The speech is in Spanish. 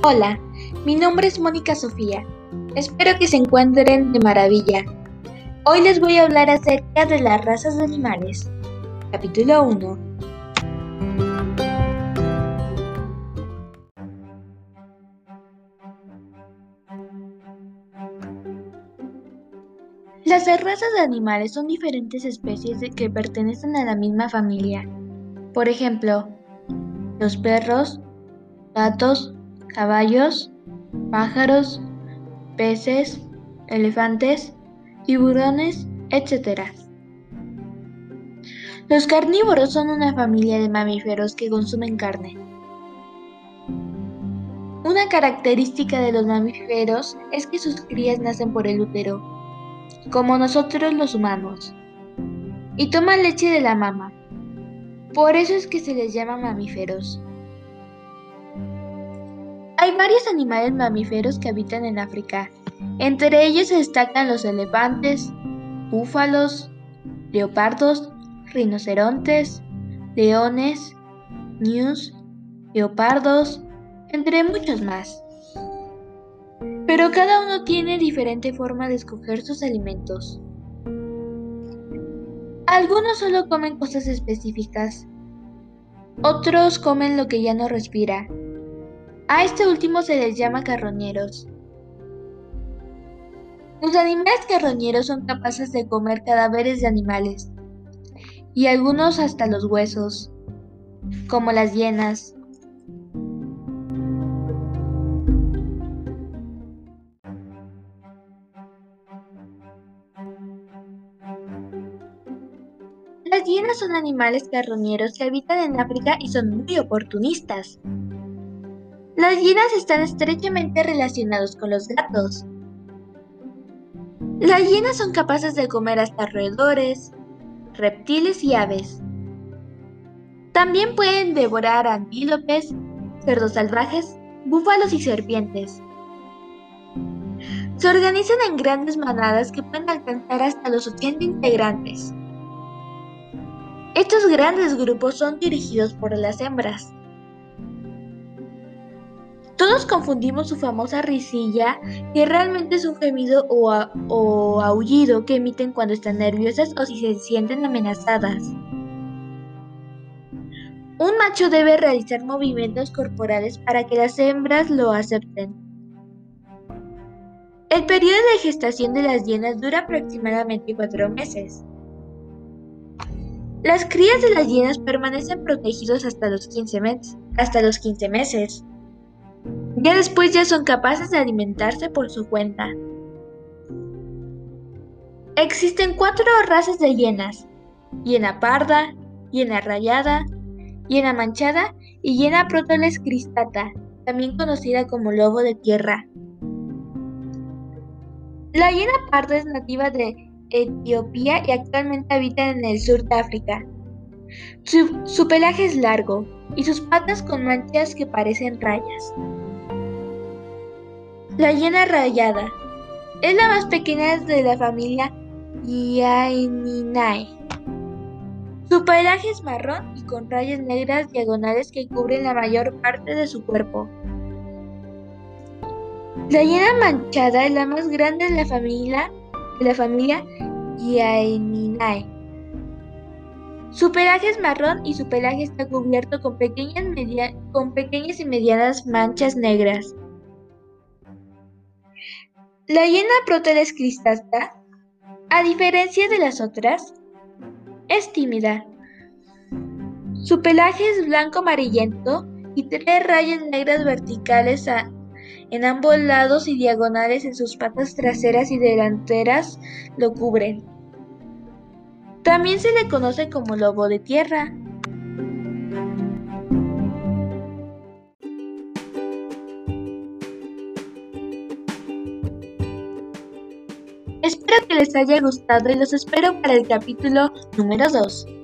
Hola, mi nombre es Mónica Sofía. Espero que se encuentren de maravilla. Hoy les voy a hablar acerca de las razas de animales. Capítulo 1. Las razas de animales son diferentes especies que pertenecen a la misma familia. Por ejemplo, los perros, gatos, caballos, pájaros, peces, elefantes, tiburones, etc. Los carnívoros son una familia de mamíferos que consumen carne. Una característica de los mamíferos es que sus crías nacen por el útero, como nosotros los humanos, y toman leche de la mama. Por eso es que se les llama mamíferos. Hay varios animales mamíferos que habitan en África. Entre ellos se destacan los elefantes, búfalos, leopardos, rinocerontes, leones, ñus, leopardos, entre muchos más. Pero cada uno tiene diferente forma de escoger sus alimentos. Algunos solo comen cosas específicas. Otros comen lo que ya no respira a este último se les llama carroñeros. Los animales carroñeros son capaces de comer cadáveres de animales, y algunos hasta los huesos, como las hienas. Las hienas son animales carroñeros que habitan en África y son muy oportunistas. Las hienas están estrechamente relacionados con los gatos. Las hienas son capaces de comer hasta roedores, reptiles y aves. También pueden devorar antílopes, cerdos salvajes, búfalos y serpientes. Se organizan en grandes manadas que pueden alcanzar hasta los 80 integrantes. Estos grandes grupos son dirigidos por las hembras. Todos confundimos su famosa risilla, que realmente es un gemido o, aullido que emiten cuando están nerviosas o si se sienten amenazadas. Un macho debe realizar movimientos corporales para que las hembras lo acepten. El periodo de gestación de las hienas dura aproximadamente cuatro meses. Las crías de las hienas permanecen protegidos hasta los 15, hasta los 15 meses. Ya después ya son capaces de alimentarse por su cuenta. Existen cuatro razas de hienas. Hiena parda, hiena rayada, hiena manchada y hiena protoles cristata, también conocida como lobo de tierra. La hiena parda es nativa de Etiopía y actualmente habita en el sur de África. Su, su pelaje es largo y sus patas con manchas que parecen rayas. La hiena rayada es la más pequeña de la familia Hyaeninae. Su pelaje es marrón y con rayas negras diagonales que cubren la mayor parte de su cuerpo. La hiena manchada es la más grande de la familia, de la familia. Su pelaje es marrón y su pelaje está cubierto con pequeñas, con pequeñas y medianas manchas negras. La hiena Proteles cristata, a diferencia de las otras, es tímida. Su pelaje es blanco amarillento y tres rayas negras verticales en ambos lados y diagonales en sus patas traseras y delanteras lo cubren. También se le conoce como lobo de tierra. Espero que les haya gustado y los espero para el capítulo número 2.